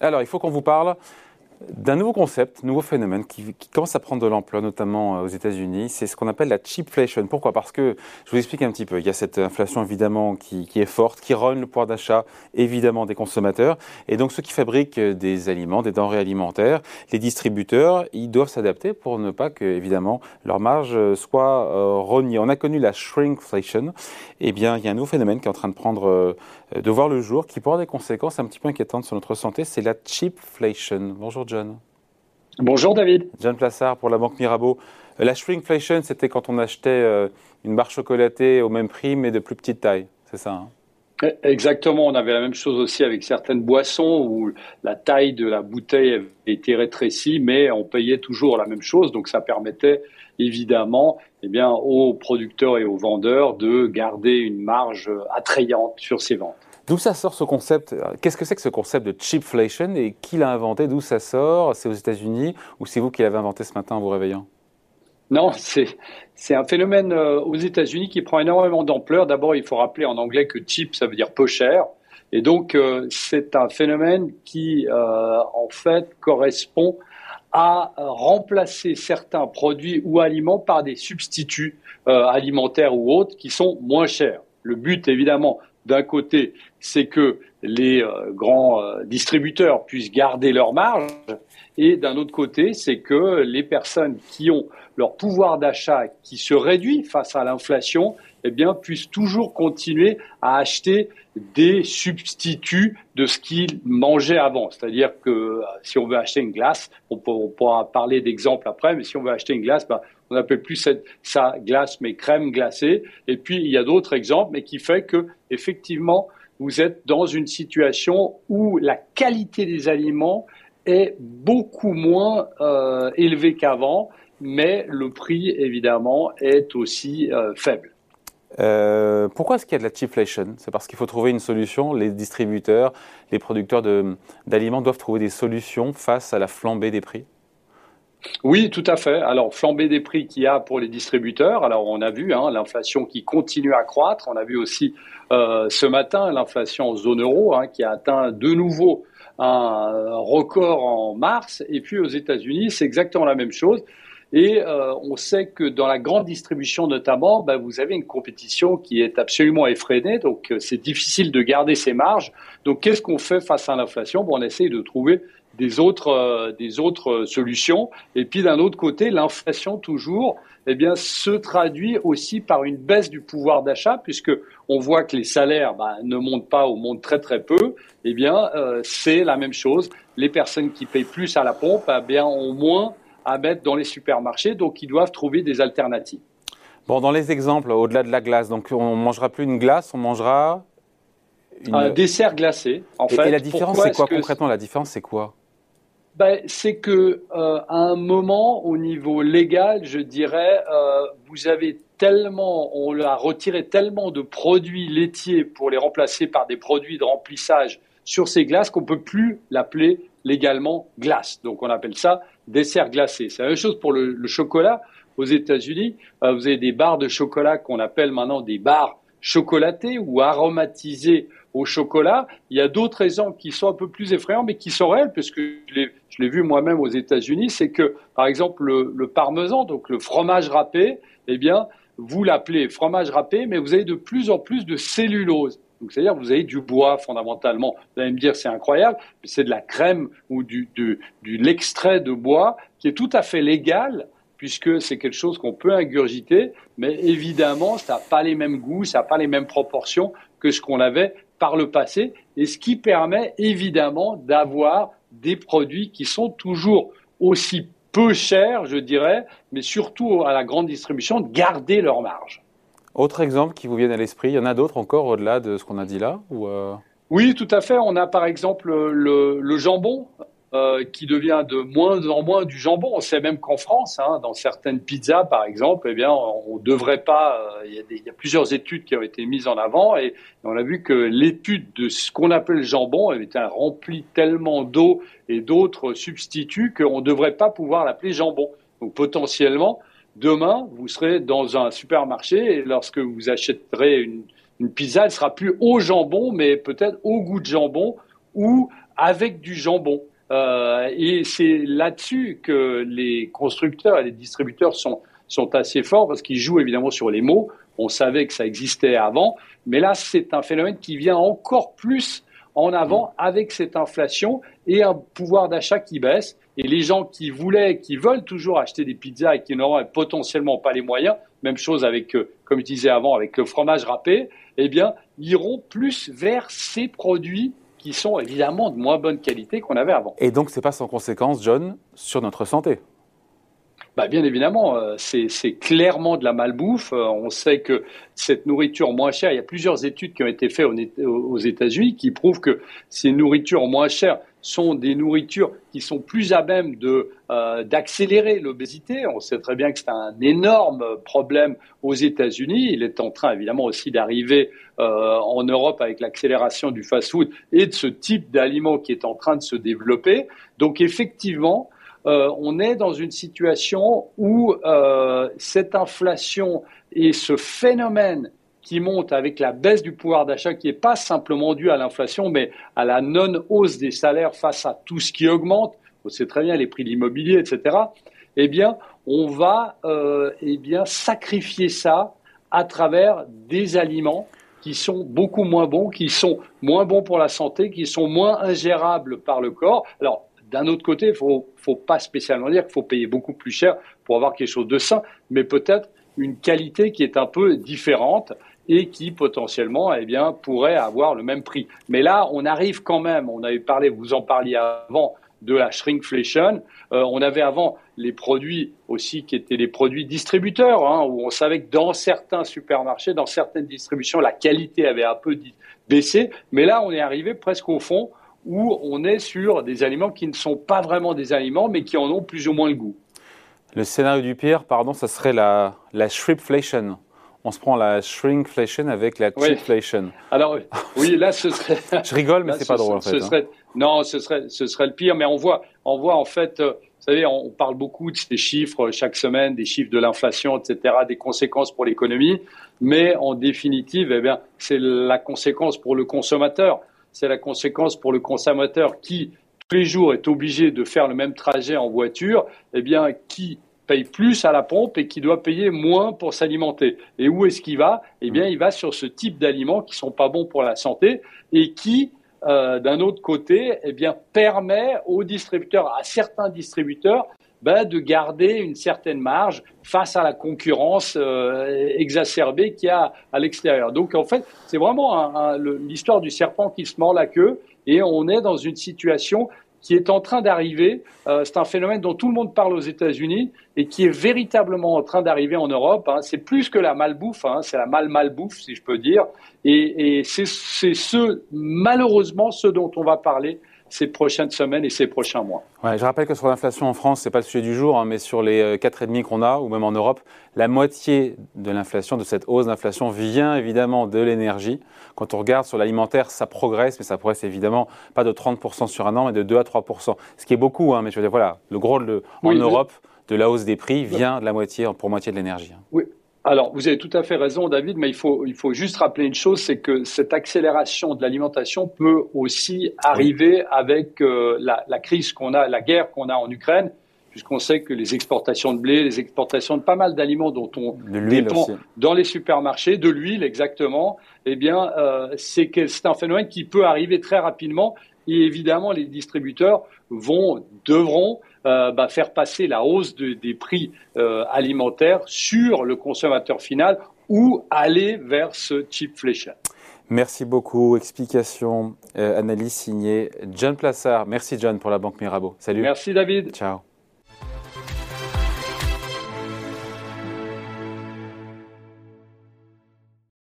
Alors, il faut qu'on vous parle d'un nouveau concept, nouveau phénomène qui, commence à prendre de l'ampleur, notamment euh, aux États-Unis. C'est ce qu'on appelle la cheapflation. Pourquoi? Parce que, je vous explique un petit peu, il y a cette inflation évidemment qui, est forte, qui rogne le pouvoir d'achat évidemment des consommateurs. Et donc ceux qui fabriquent des aliments, des denrées alimentaires, les distributeurs, ils doivent s'adapter pour ne pas que, évidemment, leur marge soit euh, rognée. On a connu la shrinkflation. Eh bien, il y a un nouveau phénomène qui est en train de prendre, euh, de voir le jour, qui pourra avoir des conséquences un petit peu inquiétantes sur notre santé. C'est la cheapflation. Bonjour John. Bonjour David. John Plassard pour la Banque Mirabeau. Euh, la shrinkflation, c'était quand on achetait euh, une barre chocolatée au même prix mais de plus petite taille, c'est ça hein eh, Exactement, on avait la même chose aussi avec certaines boissons où la taille de la bouteille était rétrécie, mais on payait toujours la même chose, donc ça permettait évidemment eh bien, aux producteurs et aux vendeurs de garder une marge attrayante sur ces ventes. D'où ça sort ce concept? Qu'est-ce que c'est que ce concept de cheapflation et qui l'a inventé? D'où ça sort? C'est aux États-Unis? Ou c'est vous qui l'avez inventé ce matin en vous réveillant? Non, c'est un phénomène euh, aux États-Unis qui prend énormément d'ampleur. D'abord, il faut rappeler en anglais que cheap, ça veut dire peu cher. Et donc, euh, c'est un phénomène qui, euh, en fait, correspond à remplacer certains produits ou aliments par des substituts alimentaires ou autres qui sont moins chers. Le but, évidemment, d'un côté, c'est que les euh, grands euh, distributeurs puissent garder leur marge, et d'un autre côté, c'est que les personnes qui ont leur pouvoir d'achat qui se réduit face à l'inflation, eh bien, puissent toujours continuer à acheter des substituts de ce qu'ils mangeaient avant. C'est-à-dire que euh, si on veut acheter une glace, on, pourra parler d'exemples après, mais si on veut acheter une glace, ben, on n'appelle plus ça glace, mais crème glacée. Et puis, il y a d'autres exemples, mais qui fait que, effectivement, vous êtes dans une situation où la qualité des aliments est beaucoup moins euh, élevée qu'avant, mais le prix, évidemment, est aussi euh, faible. Euh, pourquoi est-ce qu'il y a de la cheapflation C'est parce qu'il faut trouver une solution. Les distributeurs, les producteurs d'aliments doivent trouver des solutions face à la flambée des prix oui, tout à fait. Alors, flambée des prix qu'il y a pour les distributeurs. Alors, on a vu hein, l'inflation qui continue à croître. On a vu aussi euh, ce matin l'inflation en zone euro hein, qui a atteint de nouveau un record en mars. Et puis aux États-Unis, c'est exactement la même chose. Et euh, on sait que dans la grande distribution notamment, ben, vous avez une compétition qui est absolument effrénée, donc euh, c'est difficile de garder ses marges. Donc qu'est-ce qu'on fait face à l'inflation? Bon, On essaye de trouver des autres, euh, des autres solutions. Et puis d'un autre côté, l'inflation toujours eh bien, se traduit aussi par une baisse du pouvoir d'achat, puisque on voit que les salaires ben, ne montent pas ou montent très très peu. Eh bien, euh, c'est la même chose. Les personnes qui payent plus à la pompe eh bien, ont moins à mettre dans les supermarchés, donc ils doivent trouver des alternatives. Bon, dans les exemples, au-delà de la glace, donc on mangera plus une glace, on mangera un dessert glacé. En et, fait, et la différence, c'est quoi concrètement La différence, c'est quoi? Ben, c'est que euh, à un moment, au niveau légal, je dirais, euh, vous avez tellement, on a retiré tellement de produits laitiers pour les remplacer par des produits de remplissage sur ces glaces qu'on peut plus l'appeler légalement glace. Donc on appelle ça dessert glacé. C'est la même chose pour le, chocolat. Aux États-Unis, euh, vous avez des barres de chocolat qu'on appelle maintenant des barres chocolatées ou aromatisées au chocolat. Il y a d'autres exemples qui sont un peu plus effrayants, mais qui sont réels, puisque je l'ai vu moi-même aux États-Unis, c'est que, par exemple, le, parmesan, donc le fromage râpé, eh bien, vous l'appelez fromage râpé, mais vous avez de plus en plus de cellulose. Donc, c'est-à-dire vous avez du bois fondamentalement. Vous allez me dire c'est incroyable, mais c'est de la crème ou du, l'extrait de bois qui est tout à fait légal puisque c'est quelque chose qu'on peut ingurgiter, mais évidemment, ça n'a pas les mêmes goûts, ça n'a pas les mêmes proportions que ce qu'on avait par le passé, et ce qui permet évidemment d'avoir des produits qui sont toujours aussi peu chers, je dirais, mais surtout à la grande distribution, de garder leur marge. Autre exemple qui vous vient à l'esprit, il y en a d'autres encore au-delà de ce qu'on a dit là euh Oui, tout à fait. On a par exemple le jambon. Euh, qui devient de moins en moins du jambon. On sait même qu'en France, hein, dans certaines pizzas, par exemple, eh bien, on ne devrait pas. Euh, il y, a plusieurs études qui ont été mises en avant et, on a vu que l'étude de ce qu'on appelle le jambon été remplie tellement d'eau et d'autres substituts qu'on ne devrait pas pouvoir l'appeler jambon. Donc potentiellement, demain, vous serez dans un supermarché et lorsque vous achèterez une, pizza, elle sera plus au jambon, mais peut-être au goût de jambon ou avec du jambon. Euh, et c'est là-dessus que les constructeurs et les distributeurs sont, sont assez forts parce qu'ils jouent évidemment sur les mots. On savait que ça existait avant, mais là, c'est un phénomène qui vient encore plus en avant avec cette inflation et un pouvoir d'achat qui baisse. Et les gens qui voulaient, qui veulent toujours acheter des pizzas et qui n'auront potentiellement pas les moyens, même chose avec, euh, comme je disais avant, avec le fromage râpé, eh bien, iront plus vers ces produits qui sont évidemment de moins bonne qualité qu'on avait avant. Et donc, ce n'est pas sans conséquence, John, sur notre santé bah, bien évidemment, euh, c'est clairement de la malbouffe. Euh, on sait que cette nourriture moins chère, il y a plusieurs études qui ont été faites aux États-Unis qui prouvent que ces nourritures moins chères sont des nourritures qui sont plus à même euh, d'accélérer l'obésité. On sait très bien que c'est un énorme problème aux États-Unis. Il est en train évidemment aussi d'arriver en Europe avec l'accélération du fast-food et de ce type d'aliments qui est en train de se développer. Donc effectivement, euh, on est dans une situation où euh, cette inflation et ce phénomène qui monte avec la baisse du pouvoir d'achat, qui n'est pas simplement dû à l'inflation, mais à la non-hausse des salaires face à tout ce qui augmente, on sait très bien les prix de l'immobilier, etc., eh bien, on va euh, eh bien, sacrifier ça à travers des aliments qui sont beaucoup moins bons, qui sont moins bons pour la santé, qui sont moins ingérables par le corps. Alors, d'un autre côté, il ne faut, pas spécialement dire qu'il faut payer beaucoup plus cher pour avoir quelque chose de sain, mais peut-être une qualité qui est un peu différente et qui potentiellement eh bien, pourrait avoir le même prix. Mais là, on arrive quand même, on avait parlé, vous en parliez avant, de la shrinkflation. Euh, on avait avant les produits aussi qui étaient les produits distributeurs, hein, où on savait que dans certains supermarchés, dans certaines distributions, la qualité avait un peu baissé. Mais là, on est arrivé presque au fond où on est sur des aliments qui ne sont pas vraiment des aliments, mais qui en ont plus ou moins le goût. Le scénario du pire, pardon, ça serait la, la shrimpflation. On se prend la shrinkflation avec la cheapflation. Alors oui, là ce serait. Je rigole, mais c'est pas drôle en fait. Hein. Non, ce serait, ce serait le pire. Mais on voit, on voit en fait, euh, vous savez, on parle beaucoup de ces chiffres chaque semaine, des chiffres de l'inflation, etc., des conséquences pour l'économie. Mais en définitive, eh bien, c'est la conséquence pour le consommateur c'est la conséquence pour le consommateur qui, tous les jours, est obligé de faire le même trajet en voiture, eh bien, qui paye plus à la pompe et qui doit payer moins pour s'alimenter. Et où est-ce qu'il va? Eh bien, il va sur ce type d'aliments qui sont pas bons pour la santé et qui, euh, d'un autre côté, eh bien, permet aux distributeurs, à certains distributeurs, ben, de garder une certaine marge face à la concurrence euh, exacerbée qu'il y a à l'extérieur. Donc en fait, c'est vraiment l'histoire du serpent qui se mord la queue et on est dans une situation qui est en train d'arriver. Euh, c'est un phénomène dont tout le monde parle aux États-Unis et qui est véritablement en train d'arriver en Europe. Hein. C'est plus que la malbouffe, hein, c'est la mal-malbouffe, si je peux dire. Et, et c'est ce, malheureusement, ce dont on va parler ces prochaines semaines et ces prochains mois. Ouais, je rappelle que sur l'inflation en France, ce n'est pas le sujet du jour, hein, mais sur les 4,5 euh, qu'on a, ou même en Europe, la moitié de l'inflation, de cette hausse d'inflation, vient évidemment de l'énergie. Quand on regarde sur l'alimentaire, ça progresse, mais ça progresse évidemment pas de 30% sur un an, mais de 2 à 3%. Ce qui est beaucoup, hein, mais je veux dire, voilà, le gros en Europe de la hausse des prix vient de la moitié, pour moitié de l'énergie. Hein. Oui, alors, vous avez tout à fait raison, David, mais il faut, il faut juste rappeler une chose, c'est que cette accélération de l'alimentation peut aussi arriver avec euh, la, la, crise qu'on a, la guerre qu'on a en Ukraine, puisqu'on sait que les exportations de blé, les exportations de pas mal d'aliments dont on dépend dans les supermarchés, de l'huile exactement, eh bien, euh, c'est un phénomène qui peut arriver très rapidement. Et évidemment, les distributeurs vont, devront euh, bah, faire passer la hausse des prix euh, alimentaires sur le consommateur final ou aller vers ce cheap fléchage. Merci beaucoup. Explication, euh, analyse signée John Plassard. Merci John pour la Banque Mirabeau. Salut. Merci David. Ciao.